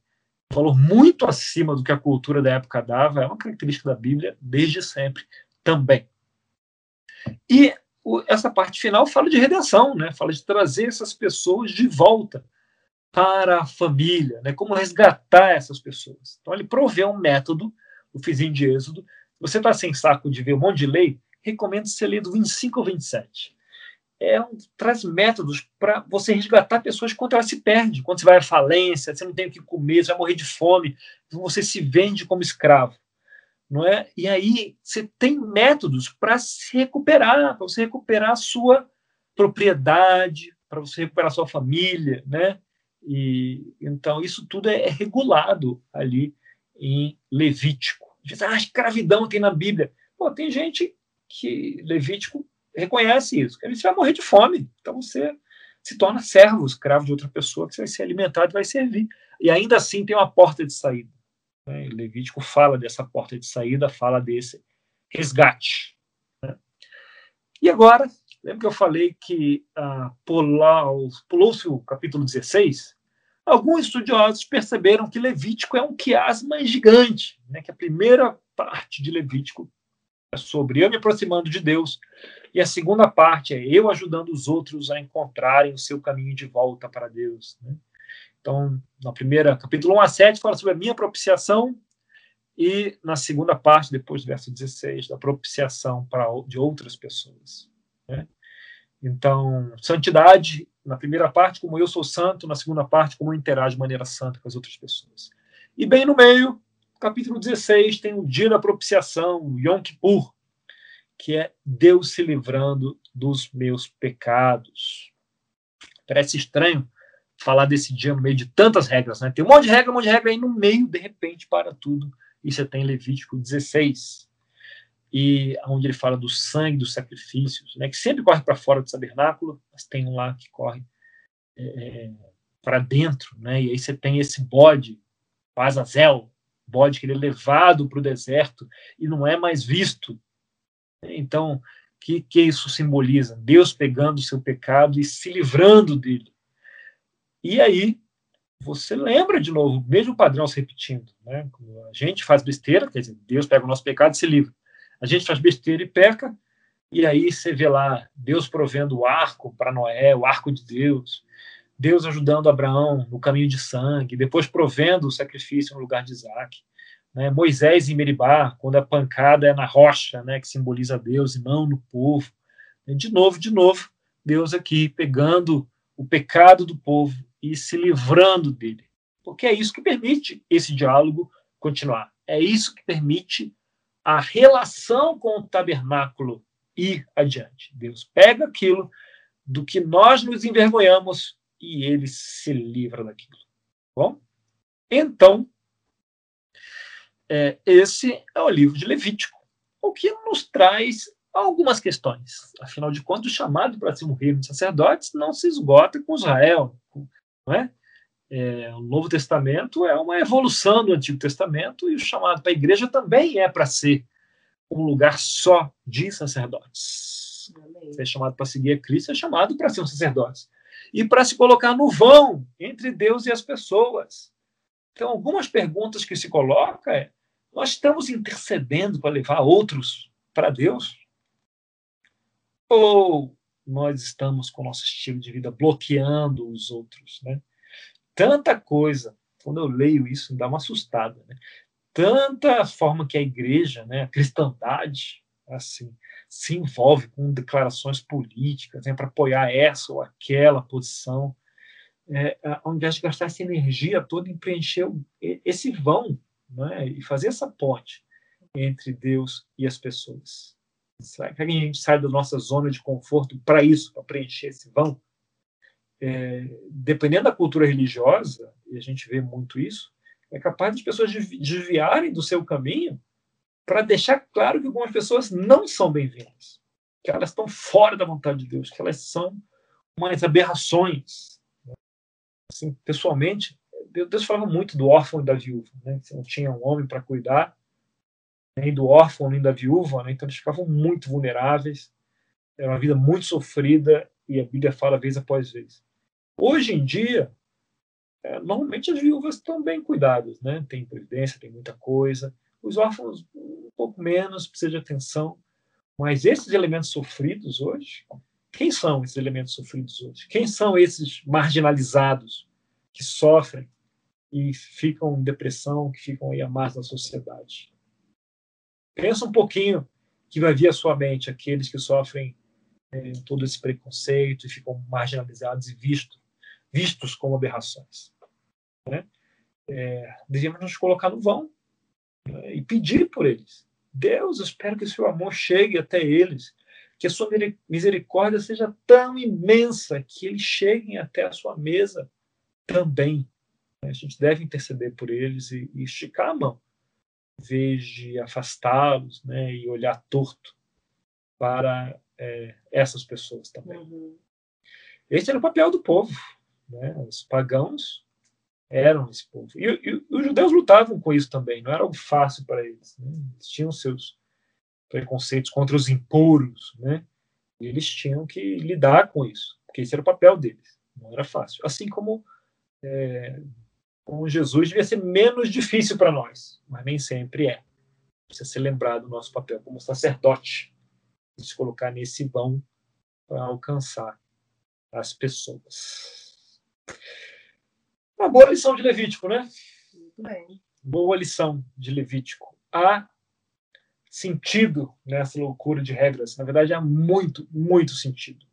valor muito acima do que a cultura da época dava, é uma característica da Bíblia desde sempre também. E o, essa parte final fala de redenção, né? fala de trazer essas pessoas de volta para a família, né? como resgatar essas pessoas. Então ele provê um método, o fizinho de Êxodo. Você está sem saco de ver um monte de lei? Recomendo você ler do 25 ao 27 é um, traz métodos para você resgatar pessoas quando ela se perde, quando você vai à falência, você não tem o que comer, você vai morrer de fome, você se vende como escravo, não é? E aí você tem métodos para se recuperar, para você recuperar a sua propriedade, para você recuperar a sua família, né? E então isso tudo é, é regulado ali em Levítico. Diz, ah, escravidão tem na Bíblia. Pô, tem gente que Levítico reconhece isso. Ele vai morrer de fome. Então você se torna servo, escravo de outra pessoa que você vai ser alimentado e vai servir. E ainda assim tem uma porta de saída. Né? Levítico fala dessa porta de saída, fala desse resgate. Né? E agora, lembra que eu falei que ah, pulou-se o capítulo 16? Alguns estudiosos perceberam que Levítico é um quiasma gigante, né? que a primeira parte de Levítico é sobre eu me aproximando de Deus, e a segunda parte é eu ajudando os outros a encontrarem o seu caminho de volta para Deus. Né? Então, na primeira, capítulo 1 a 7, fala sobre a minha propiciação, e na segunda parte, depois do verso 16, da propiciação para, de outras pessoas. Né? Então, santidade, na primeira parte, como eu sou santo, na segunda parte, como eu interajo de maneira santa com as outras pessoas. E bem no meio, capítulo 16, tem o dia da propiciação, o Yom Kippur, que é Deus se livrando dos meus pecados. Parece estranho falar desse dia no meio de tantas regras, né? Tem um monte de regra, um monte de regra aí no meio, de repente, para tudo e você tem Levítico 16, e onde ele fala do sangue dos sacrifícios, né, que sempre corre para fora do tabernáculo, mas tem um lá que corre é, é para dentro, né, e aí você tem esse bode, o Azazel, bode que ele é levado para o deserto e não é mais visto. Então, o que, que isso simboliza? Deus pegando o seu pecado e se livrando dele. E aí, você lembra de novo, mesmo padrão se repetindo. Né? A gente faz besteira, quer dizer, Deus pega o nosso pecado e se livra. A gente faz besteira e peca, e aí você vê lá Deus provendo o arco para Noé, o arco de Deus, Deus ajudando Abraão no caminho de sangue, depois provendo o sacrifício no lugar de Isaac. Né? Moisés em Meribá, quando a pancada é na rocha, né, que simboliza Deus e não no povo. De novo, de novo, Deus aqui pegando o pecado do povo e se livrando dele. Porque é isso que permite esse diálogo continuar. É isso que permite a relação com o tabernáculo ir adiante. Deus pega aquilo do que nós nos envergonhamos e ele se livra daquilo. Bom? Então, é, esse é o livro de Levítico, o que nos traz algumas questões. Afinal de contas, o chamado para ser um reino de sacerdotes não se esgota com Israel, não é? É, o Novo Testamento é uma evolução do Antigo Testamento e o chamado para a igreja também é para ser um lugar só de sacerdotes. Ser é chamado para seguir a Cristo é chamado para ser um sacerdote e para se colocar no vão entre Deus e as pessoas. Então, algumas perguntas que se coloca é: nós estamos intercedendo para levar outros para Deus? Ou nós estamos com o nosso estilo de vida bloqueando os outros, né? Tanta coisa, quando eu leio isso, me dá uma assustada, né? Tanta forma que a igreja, né, a cristandade, assim, se envolve com declarações políticas né, para apoiar essa ou aquela posição, é, ao invés de gastar essa energia toda em preencher esse vão né, e fazer essa ponte entre Deus e as pessoas. Será que a gente sai da nossa zona de conforto para isso, para preencher esse vão? É, dependendo da cultura religiosa, e a gente vê muito isso, é capaz de pessoas desviarem do seu caminho para deixar claro que algumas pessoas não são bem-vindas, que elas estão fora da vontade de Deus, que elas são umas aberrações. Assim, pessoalmente, Deus falava muito do órfão e da viúva, né? Você não tinha um homem para cuidar, nem do órfão, nem da viúva, né? então eles ficavam muito vulneráveis, era uma vida muito sofrida, e a Bíblia fala vez após vez. Hoje em dia, é, normalmente as viúvas estão bem cuidadas, né? tem previdência, tem muita coisa, os órfãos um pouco menos, precisa de atenção, mas esses elementos sofridos hoje, quem são esses elementos sofridos hoje? Quem são esses marginalizados que sofrem e ficam em depressão, que ficam aí à margem da sociedade? Pensa um pouquinho que vai vir à sua mente aqueles que sofrem é, todo esse preconceito e ficam marginalizados e visto, vistos como aberrações. Né? É, devemos nos colocar no vão né? e pedir por eles. Deus, eu espero que o seu amor chegue até eles, que a sua misericórdia seja tão imensa que eles cheguem até a sua mesa também. A gente deve interceder por eles e, e esticar a mão vez de afastá-los né, e olhar torto para é, essas pessoas também. Uhum. Esse era o papel do povo. Né? Os pagãos eram esse povo. E, e, os judeus lutavam com isso também, não era algo fácil para eles. Né? Eles tinham seus preconceitos contra os impuros, né? Eles tinham que lidar com isso, porque esse era o papel deles. Não era fácil. Assim como é, com Jesus devia ser menos difícil para nós, mas nem sempre é. Precisa ser lembrado do nosso papel como sacerdote, de se colocar nesse vão para alcançar as pessoas. Uma boa lição de Levítico, né? Muito bem. Boa lição de Levítico. Há sentido nessa loucura de regras. Na verdade, há muito, muito sentido.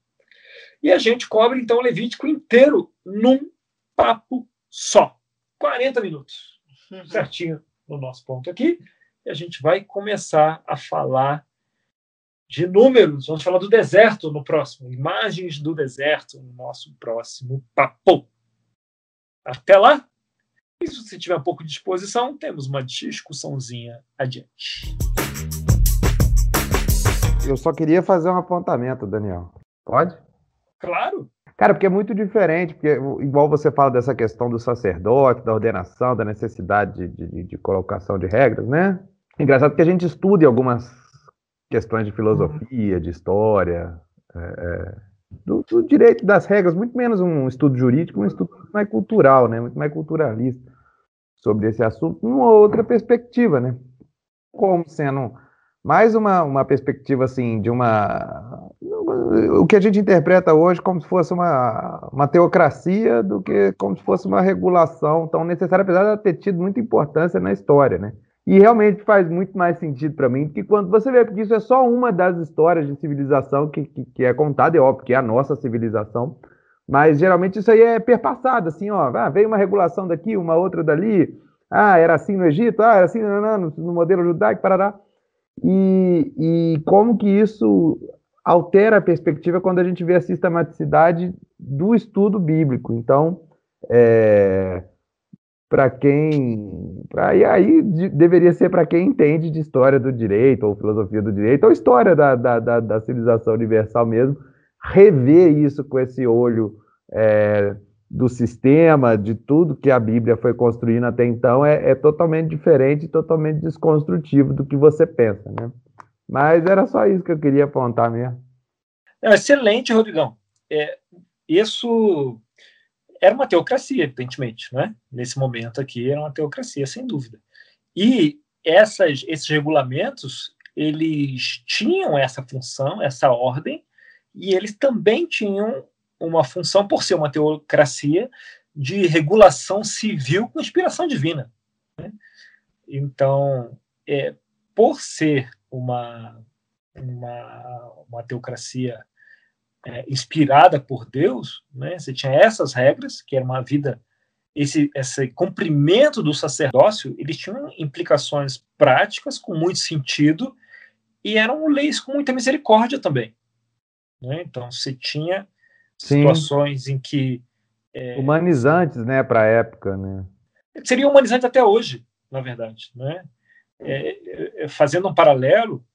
E a gente cobre, então, o Levítico inteiro num papo só. 40 minutos. Uhum. Certinho no nosso ponto aqui. E a gente vai começar a falar de números. Vamos falar do deserto no próximo. Imagens do deserto no nosso próximo papo. Até lá! E se você tiver um pouco de disposição, temos uma discussãozinha adiante. Eu só queria fazer um apontamento, Daniel. Pode? Claro. Cara, porque é muito diferente, porque igual você fala dessa questão do sacerdote, da ordenação, da necessidade de, de, de colocação de regras, né? Engraçado que a gente estude algumas questões de filosofia, de história, é, é, do, do, direito das regras, muito menos um estudo jurídico, um estudo muito mais cultural, né? Muito mais culturalista sobre esse assunto, numa outra perspectiva, né? Como sendo mais uma, uma perspectiva assim de uma o que a gente interpreta hoje como se fosse uma, uma teocracia do que como se fosse uma regulação tão necessária, apesar de ter tido muita importância na história, né? E realmente faz muito mais sentido para mim, porque quando você vê que isso é só uma das histórias de civilização que, que, que, é contada, é óbvio que é a nossa civilização, mas geralmente isso aí é perpassado, assim, ó, ah, veio uma regulação daqui, uma outra dali, ah, era assim no Egito, ah, era assim no, no modelo judaico, parará. E, e como que isso altera a perspectiva quando a gente vê a sistematicidade do estudo bíblico. Então, é, para quem. Pra, e aí de, deveria ser para quem entende de história do direito, ou filosofia do direito, ou história da, da, da, da civilização universal mesmo, rever isso com esse olho é, do sistema, de tudo que a Bíblia foi construindo até então, é, é totalmente diferente, totalmente desconstrutivo do que você pensa, né? Mas era só isso que eu queria apontar mesmo. excelente, Rodrigão. É, isso era uma teocracia, evidentemente, né? Nesse momento aqui era uma teocracia, sem dúvida. E essas, esses regulamentos, eles tinham essa função, essa ordem, e eles também tinham uma função, por ser uma teocracia, de regulação civil com inspiração divina. Né? Então, é, por ser uma, uma, uma teocracia é, inspirada por Deus, né? Você tinha essas regras, que era uma vida, esse, esse cumprimento do sacerdócio, eles tinham implicações práticas com muito sentido e eram leis com muita misericórdia também. Né? Então, você tinha Sim. situações em que é, humanizantes, né, para a época, né? Seriam humanizantes até hoje, na verdade, né? É, é, fazendo um paralelo,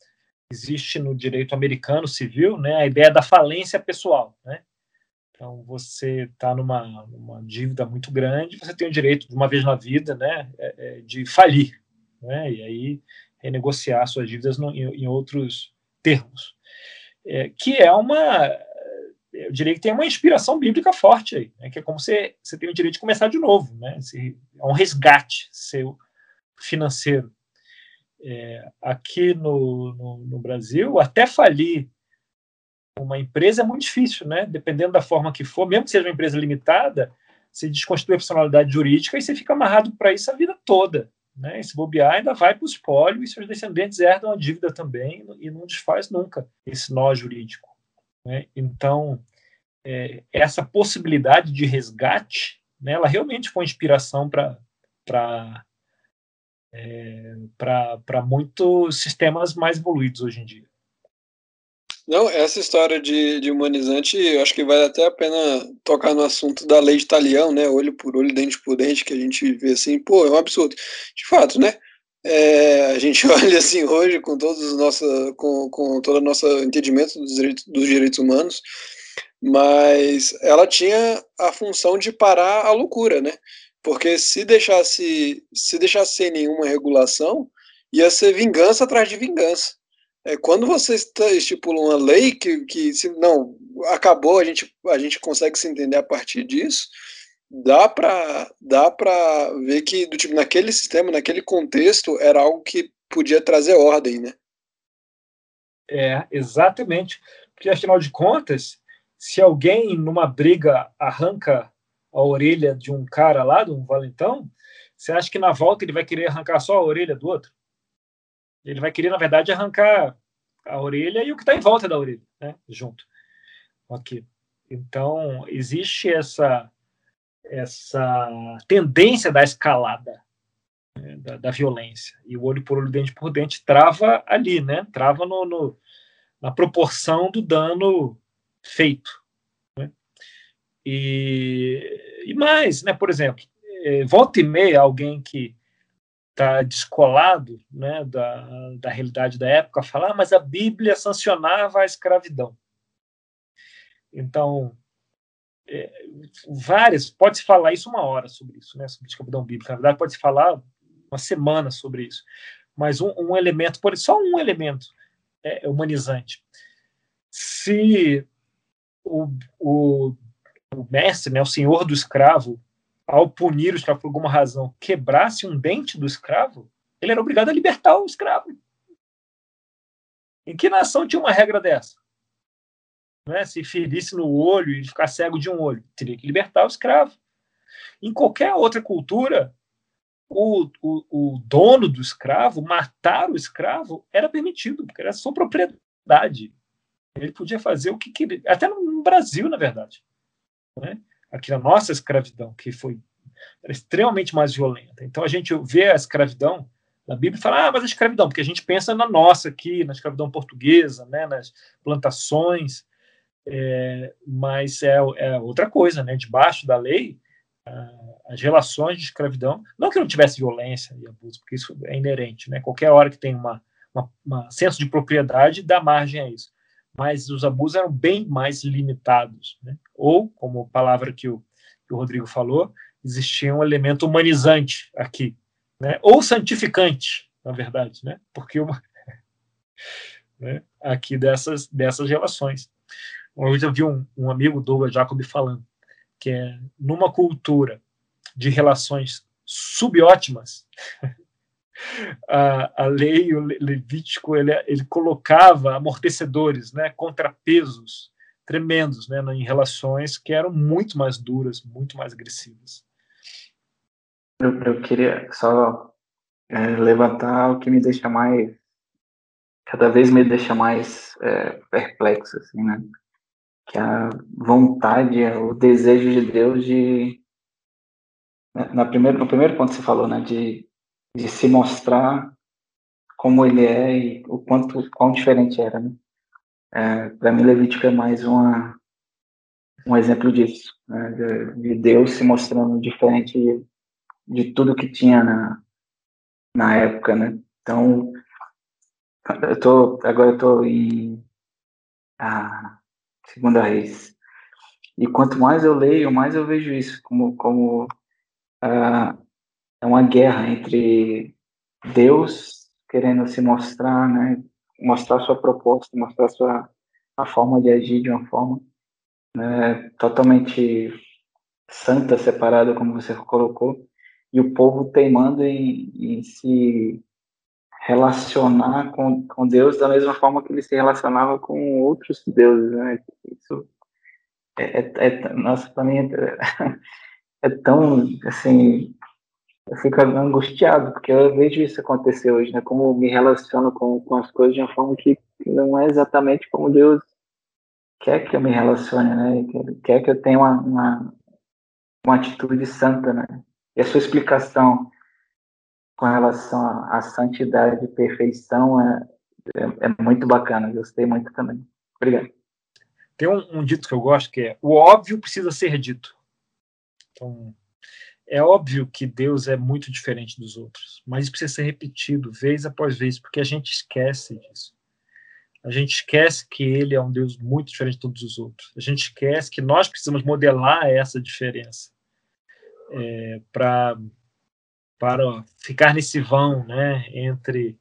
existe no direito americano civil né, a ideia da falência pessoal. Né? Então, você está numa, numa dívida muito grande, você tem o direito, de uma vez na vida, né, é, é, de falir, né, e aí renegociar suas dívidas no, em, em, outros termos. É, que é uma. Eu diria que tem uma inspiração bíblica forte aí, né, que é como você, você tem o direito de começar de novo, né, é um resgate seu financeiro. É, aqui no, no, no, Brasil, até falir uma empresa é muito difícil, né? Dependendo da forma que for, mesmo que seja uma empresa limitada, você desconstrui a personalidade jurídica e você fica amarrado para isso a vida toda. Né? E se bobear, ainda vai para o espólio e seus descendentes herdam a dívida também e não desfaz nunca esse nó jurídico. Né? Então, é, essa possibilidade de resgate, né, ela realmente foi inspiração para é, para muitos sistemas mais evoluídos hoje em dia. Não, essa história de, de humanizante, eu acho que vale até a pena tocar no assunto da lei de talião, né? Olho por olho, dente por dente, que a gente vê assim, pô, é um absurdo. De fato, né? É, a gente olha assim hoje com todos os nossa, com, com todo o nosso entendimento dos direitos, dos direitos humanos, mas ela tinha a função de parar a loucura, né? Porque se deixasse, se deixasse sem nenhuma regulação, ia ser vingança atrás de vingança. É, quando você estipula uma lei que, que se, não acabou, a gente, a gente consegue se entender a partir disso, dá para dá para ver que do tipo naquele sistema, naquele contexto, era algo que podia trazer ordem, né? É, exatamente. Porque, afinal de contas, se alguém numa briga arranca a orelha de um cara lá, de um valentão, você acha que na volta ele vai querer arrancar só a orelha do outro? Ele vai querer, na verdade, arrancar a orelha e o que está em volta da orelha, né? junto. Ok. Então, existe essa, essa tendência da escalada né? da, da, violência. E o olho por olho, dente por dente, trava ali, né? trava no, no na proporção do dano feito. E, e mais, né? por exemplo, é, volta e meia alguém que está descolado né, da, da realidade da época falar, ah, mas a Bíblia sancionava a escravidão. Então, é, várias, pode-se falar isso uma hora sobre isso, né, sobre escravidão bíblica. Na verdade, pode-se falar uma semana sobre isso. Mas um, um elemento, por só um elemento é, humanizante. Se o, o, o mestre, né, o senhor do escravo, ao punir o escravo por alguma razão, quebrasse um dente do escravo, ele era obrigado a libertar o escravo. Em que nação tinha uma regra dessa? Né? Se ferisse no olho e ficar cego de um olho, teria que libertar o escravo. Em qualquer outra cultura, o, o, o dono do escravo, matar o escravo, era permitido, porque era sua propriedade. Ele podia fazer o que queria, até no Brasil, na verdade. Né? aqui na nossa escravidão, que foi extremamente mais violenta. Então a gente vê a escravidão na Bíblia e fala, ah, mas a escravidão, porque a gente pensa na nossa aqui, na escravidão portuguesa, né, nas plantações, é, mas é, é, outra coisa, né? Debaixo da lei, as relações de escravidão, não que não tivesse violência e abuso, porque isso é inerente, né? Qualquer hora que tem uma, uma, uma senso de propriedade dá margem a isso mas os abusos eram bem mais limitados. Né? Ou, como palavra que o, que o Rodrigo falou, existia um elemento humanizante aqui, né? ou santificante, na verdade, né? porque uma, né? aqui dessas, dessas relações. Vez eu vi um, um amigo, Douglas Jacob, falando que é numa cultura de relações subótimas, a, a lei, o Levítico, ele, ele colocava amortecedores, né, contrapesos tremendos né, em relações que eram muito mais duras, muito mais agressivas. Eu, eu queria só é, levantar o que me deixa mais, cada vez me deixa mais é, perplexo, assim, né? Que a vontade, o desejo de Deus de na primeiro, no primeiro ponto que você falou, né, de de se mostrar como ele é e o quanto quão diferente era, né? É, Para mim, Levítico é mais uma um exemplo disso, né? de, de, Deus se mostrando diferente de, tudo que tinha na na época, né? Então, eu tô agora eu tô em a segunda Reis e quanto mais eu leio, mais eu vejo isso como como uh, é uma guerra entre Deus querendo se mostrar, né, mostrar sua proposta, mostrar sua a forma de agir de uma forma né, totalmente santa, separada, como você colocou, e o povo teimando em, em se relacionar com, com Deus da mesma forma que ele se relacionava com outros deuses, né? Isso é, é, é nossa, para mim é, é tão assim eu fico angustiado, porque eu vejo isso acontecer hoje, né? Como me relaciono com, com as coisas de uma forma que não é exatamente como Deus quer que eu me relacione, né? Quer que eu tenha uma, uma, uma atitude santa, né? E a sua explicação com relação à, santidade e perfeição é, é, é, muito bacana. Gostei muito também. Obrigado. Tem um, um dito que eu gosto que é: o óbvio precisa ser dito. Então, é óbvio que Deus é muito diferente dos outros, mas isso precisa ser repetido vez após vez, porque a gente esquece disso. A gente esquece que ele é um Deus muito diferente de todos os outros. A gente esquece que nós precisamos modelar essa diferença é, para para ficar nesse vão, né, entre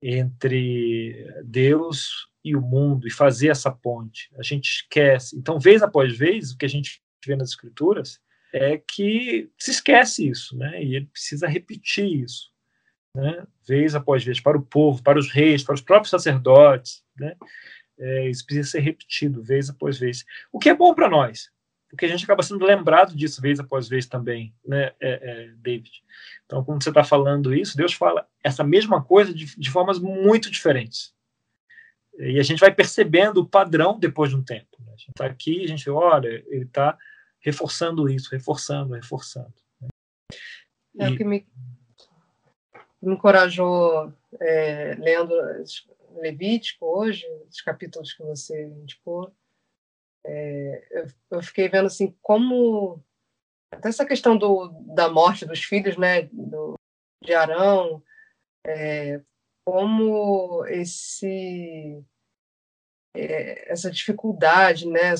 entre Deus e o mundo e fazer essa ponte. A gente esquece. Então, vez após vez, o que a gente vê nas escrituras é que se esquece isso, né? E ele precisa repetir isso, né? Vez após vez para o povo, para os reis, para os próprios sacerdotes, né? É, isso precisa ser repetido vez após vez. O que é bom para nós, porque a gente acaba sendo lembrado disso vez após vez também, né, é, é, David? Então, quando você está falando isso, Deus fala essa mesma coisa de, de, formas muito diferentes. E a gente vai percebendo o padrão depois de um tempo. Né? A gente está aqui, a gente olha, ele está reforçando isso, reforçando, reforçando. Né? É o que me, me encorajou é, lendo Levítico hoje, os capítulos que você indicou, é, eu, eu, fiquei vendo assim como até essa questão do, da morte dos filhos, né, do, de Arão, é, como esse é, essa dificuldade, né,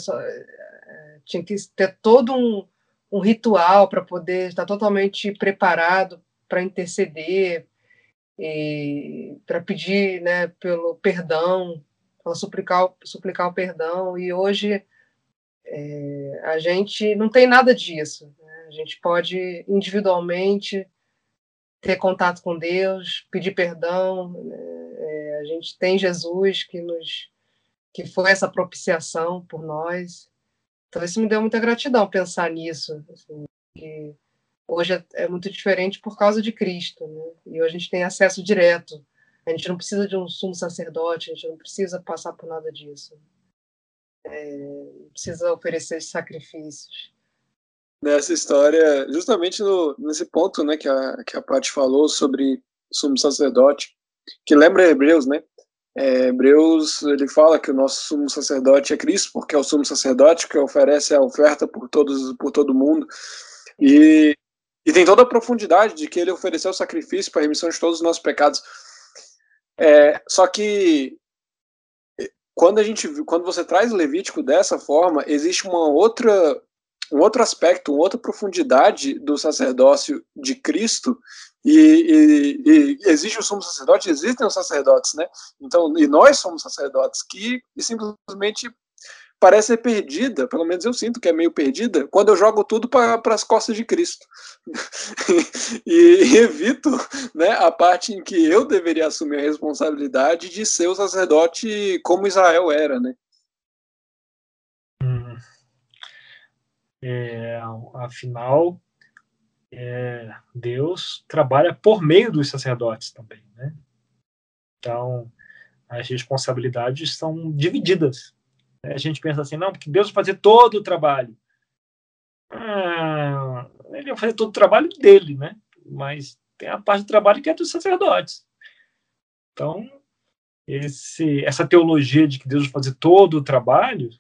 tinha que ter todo um, um ritual para poder estar totalmente preparado para interceder para pedir, né, pelo perdão, para suplicar, suplicar o perdão. E hoje é, a gente não tem nada disso. Né? A gente pode individualmente ter contato com Deus, pedir perdão. Né? É, a gente tem Jesus que nos que foi essa propiciação por nós. Então isso me deu muita gratidão pensar nisso. Assim, que hoje é, é muito diferente por causa de Cristo, né? E hoje a gente tem acesso direto. A gente não precisa de um sumo sacerdote, a gente não precisa passar por nada disso é, precisa oferecer sacrifícios. Nessa história, justamente no, nesse ponto né, que a, que a Paty falou sobre sumo sacerdote, que lembra Hebreus, né? É, Hebreus, ele fala que o nosso sumo sacerdote é Cristo, porque é o sumo sacerdote que oferece a oferta por, todos, por todo mundo. E, e tem toda a profundidade de que ele ofereceu o sacrifício para a remissão de todos os nossos pecados. É, só que quando a gente quando você traz Levítico dessa forma, existe uma outra um outro aspecto, uma outra profundidade do sacerdócio de Cristo e, e, e existe o sumo sacerdote, existem os sacerdotes, né? Então, e nós somos sacerdotes que simplesmente parece ser perdida, pelo menos eu sinto que é meio perdida, quando eu jogo tudo para as costas de Cristo. e, evito né, a parte em que eu deveria assumir a responsabilidade de ser o sacerdote como Israel era. Né? Hum. É, afinal, é, Deus trabalha por meio dos sacerdotes também. Né? Então, as responsabilidades são divididas a gente pensa assim, não, porque Deus vai fazer todo o trabalho. Ah, ele vai fazer todo o trabalho dele, né? Mas tem a parte do trabalho que é dos sacerdotes. Então, esse, essa teologia de que Deus vai fazer todo o trabalho,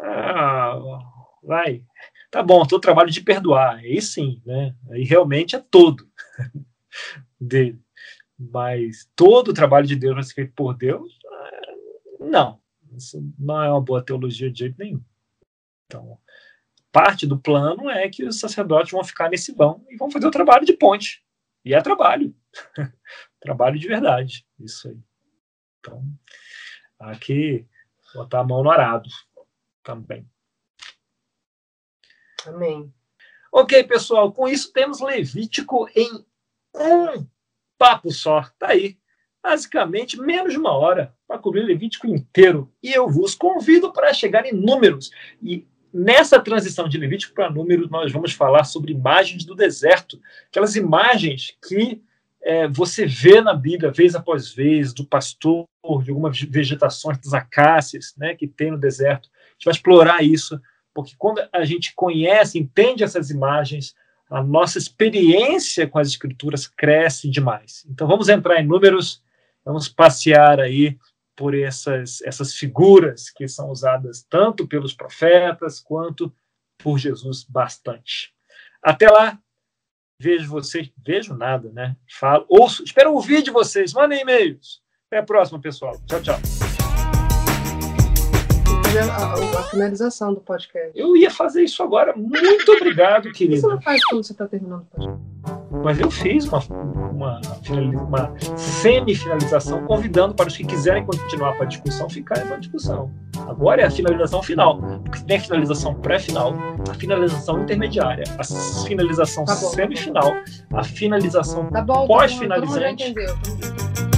ah, vai, tá bom, todo trabalho de perdoar, aí sim, né? Aí realmente é todo dele. Mas todo o trabalho de Deus feito por Deus? Ah, não. Isso não é uma boa teologia de jeito nenhum. Então, parte do plano é que os sacerdotes vão ficar nesse vão e vão fazer o trabalho de ponte. E é trabalho. trabalho de verdade. Isso aí. Então, aqui, botar a mão no arado também. Amém. Ok, pessoal, com isso temos Levítico em um papo só. Tá aí basicamente menos de uma hora para cobrir Levítico inteiro. E eu vos convido para chegar em números. E nessa transição de Levítico para números, nós vamos falar sobre imagens do deserto, aquelas imagens que é, você vê na Bíblia vez após vez, do pastor, de algumas vegetações das acácias né, que tem no deserto. A gente vai explorar isso, porque quando a gente conhece, entende essas imagens, a nossa experiência com as escrituras cresce demais. Então vamos entrar em números Vamos passear aí por essas, essas figuras que são usadas tanto pelos profetas quanto por Jesus bastante. Até lá, vejo vocês, vejo nada, né? Falo, ouço, espero ouvir de vocês, mandem e-mails. Até a próxima, pessoal. Tchau, tchau. A, a, finalização do podcast. Eu ia fazer isso agora. Muito obrigado, querido. Você não faz quando você está terminando o podcast? Mas eu fiz uma, uma, uma semi-finalização, convidando para os que quiserem continuar para a discussão ficarem para a discussão. Agora é a finalização final, porque tem a finalização pré-final, a finalização intermediária, a finalização tá semifinal, a finalização tá, tá pós-finalizante. Tá